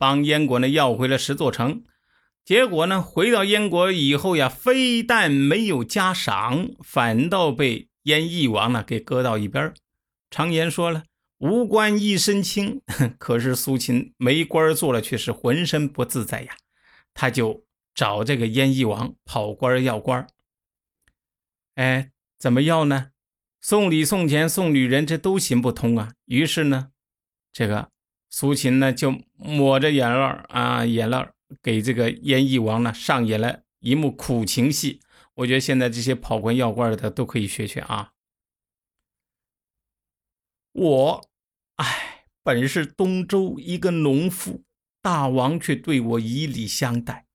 帮燕国呢要回了十座城。结果呢，回到燕国以后呀，非但没有加赏，反倒被燕翼王呢给搁到一边。常言说了，无官一身轻。可是苏秦没官做了，却是浑身不自在呀。他就找这个燕翼王跑官要官。哎，怎么要呢？送礼、送钱、送女人，这都行不通啊。于是呢，这个苏秦呢就抹着眼泪啊，眼泪给这个燕翼王呢上演了一幕苦情戏。我觉得现在这些跑官要官的都可以学学啊。我，哎，本是东周一个农夫，大王却对我以礼相待。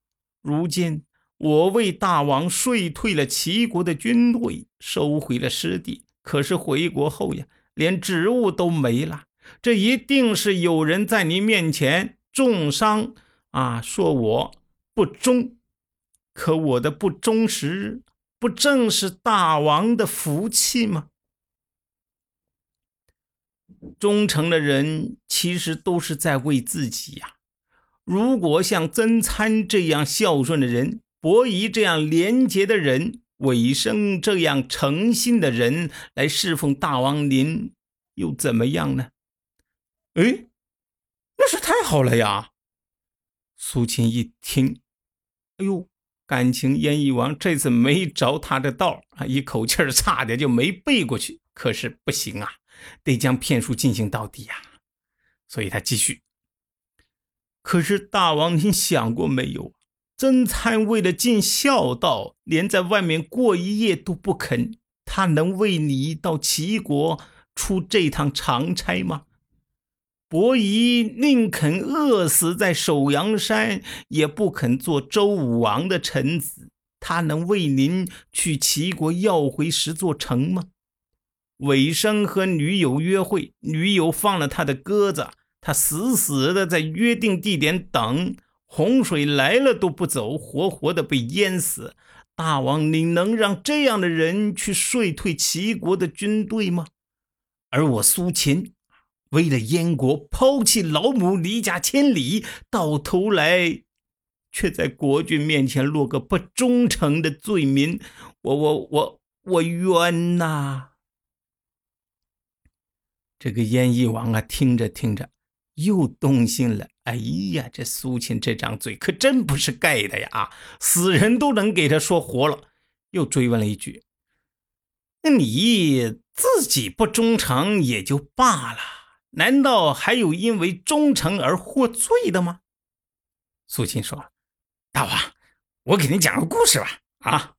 如今我为大王税退了齐国的军队，收回了失地。可是回国后呀，连职务都没了。这一定是有人在您面前重伤啊，说我不忠。可我的不忠实，不正是大王的福气吗？忠诚的人其实都是在为自己呀。如果像曾参这样孝顺的人，伯夷这样廉洁的人，尾生这样诚信的人来侍奉大王您，又怎么样呢？哎，那是太好了呀！苏秦一听，哎呦，感情燕翼王这次没着他的道啊，一口气儿差点就没背过去。可是不行啊，得将骗术进行到底呀。所以他继续。可是大王，您想过没有？曾参为了尽孝道，连在外面过一夜都不肯。他能为你到齐国出这趟长差吗？伯夷宁肯饿死在首阳山，也不肯做周武王的臣子。他能为您去齐国要回十座城吗？尾生和女友约会，女友放了他的鸽子，他死死的在约定地点等。洪水来了都不走，活活的被淹死。大王，你能让这样的人去税退齐国的军队吗？而我苏秦，为了燕国抛弃老母，离家千里，到头来却在国君面前落个不忠诚的罪名。我我我我冤呐！这个燕翼王啊，听着听着。又动心了，哎呀，这苏秦这张嘴可真不是盖的呀！啊，死人都能给他说活了。又追问了一句：“那你自己不忠诚也就罢了，难道还有因为忠诚而获罪的吗？”苏秦说：“大王，我给您讲个故事吧。啊，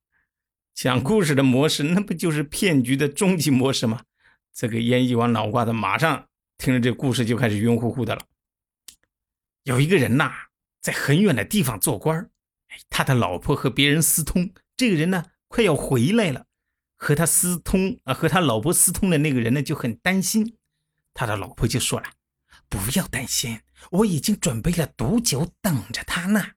讲故事的模式，那不就是骗局的终极模式吗？”这个燕翼王脑瓜子马上。听着这故事就开始晕乎乎的了。有一个人呐，在很远的地方做官他的老婆和别人私通。这个人呢，快要回来了，和他私通啊，和他老婆私通的那个人呢，就很担心。他的老婆就说了：“不要担心，我已经准备了毒酒等着他呢。”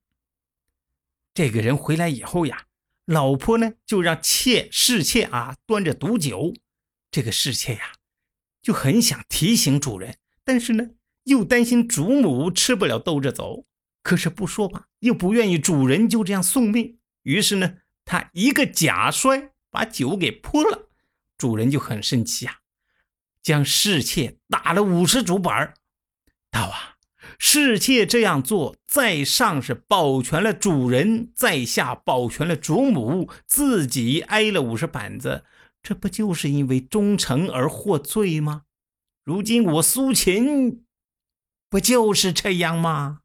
这个人回来以后呀，老婆呢就让妾侍妾啊端着毒酒。这个侍妾呀。就很想提醒主人，但是呢，又担心主母吃不了兜着走。可是不说吧，又不愿意主人就这样送命。于是呢，他一个假摔，把酒给泼了。主人就很生气啊，将侍妾打了五十竹板大王，侍妾这样做，在上是保全了主人，在下保全了主母，自己挨了五十板子。这不就是因为忠诚而获罪吗？如今我苏秦不就是这样吗？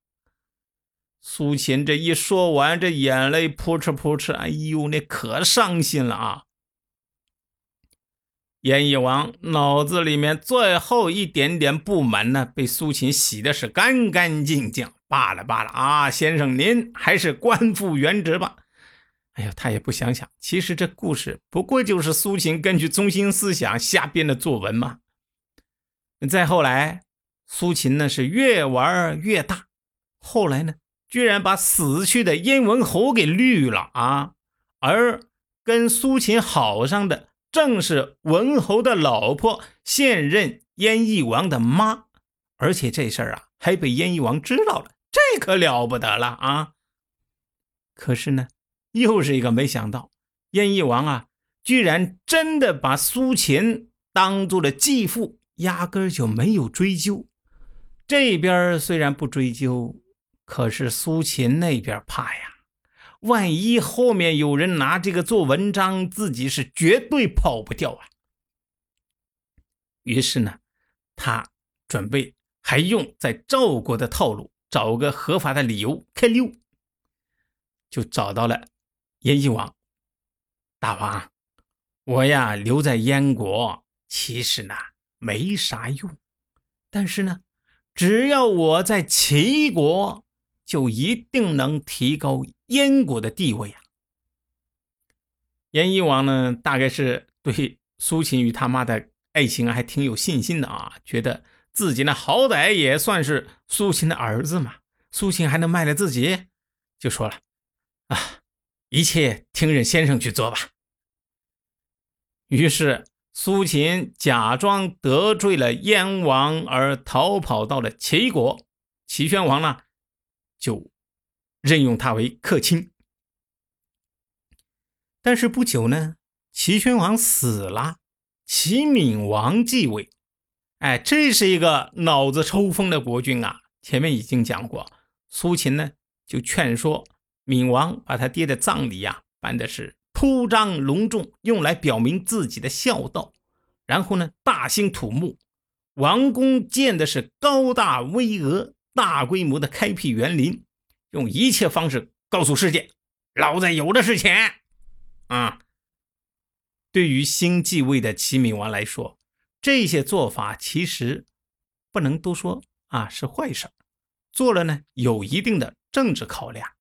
苏秦这一说完，这眼泪扑哧扑哧，哎呦，那可伤心了啊！燕翼王脑子里面最后一点点不满呢，被苏秦洗的是干干净净。罢了罢了啊，先生您还是官复原职吧。哎呀，他也不想想，其实这故事不过就是苏秦根据中心思想瞎编的作文嘛。再后来，苏秦呢是越玩越大，后来呢，居然把死去的燕文侯给绿了啊！而跟苏秦好上的，正是文侯的老婆，现任燕翼王的妈，而且这事儿啊，还被燕翼王知道了。这可了不得了啊！可是呢，又是一个没想到，燕翼王啊，居然真的把苏秦当做了继父，压根儿就没有追究。这边虽然不追究，可是苏秦那边怕呀，万一后面有人拿这个做文章，自己是绝对跑不掉啊。于是呢，他准备还用在赵国的套路。找个合法的理由开溜，就找到了燕翼王。大王，我呀留在燕国，其实呢没啥用，但是呢，只要我在齐国，就一定能提高燕国的地位啊。燕翼王呢，大概是对苏秦与他妈的爱情还挺有信心的啊，觉得。自己呢，好歹也算是苏秦的儿子嘛，苏秦还能卖了自己，就说了啊，一切听任先生去做吧。于是苏秦假装得罪了燕王，而逃跑到了齐国。齐宣王呢，就任用他为客卿。但是不久呢，齐宣王死了，齐闵王继位。哎，这是一个脑子抽风的国君啊！前面已经讲过，苏秦呢就劝说闵王把他爹的葬礼呀办的是铺张隆重，用来表明自己的孝道。然后呢，大兴土木，王宫建的是高大巍峨，大规模的开辟园林，用一切方式告诉世界，老子有的是钱啊！对于新继位的齐闵王来说。这些做法其实不能都说啊是坏事做了呢有一定的政治考量。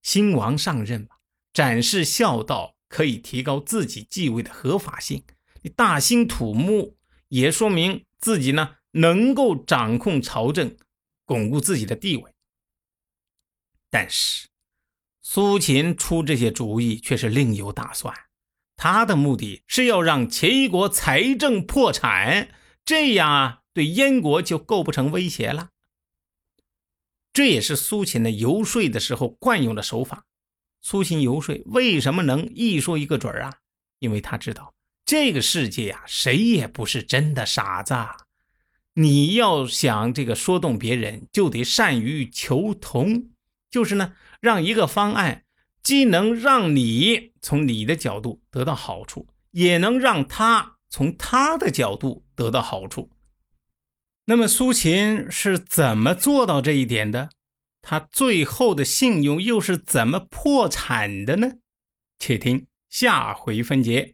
新王上任嘛，展示孝道可以提高自己继位的合法性。你大兴土木也说明自己呢能够掌控朝政，巩固自己的地位。但是苏秦出这些主意却是另有打算。他的目的是要让齐国财政破产，这样啊，对燕国就构不成威胁了。这也是苏秦的游说的时候惯用的手法。苏秦游说为什么能一说一个准啊？因为他知道这个世界呀，谁也不是真的傻子。你要想这个说动别人，就得善于求同，就是呢，让一个方案。既能让你从你的角度得到好处，也能让他从他的角度得到好处。那么苏秦是怎么做到这一点的？他最后的信用又是怎么破产的呢？且听下回分解。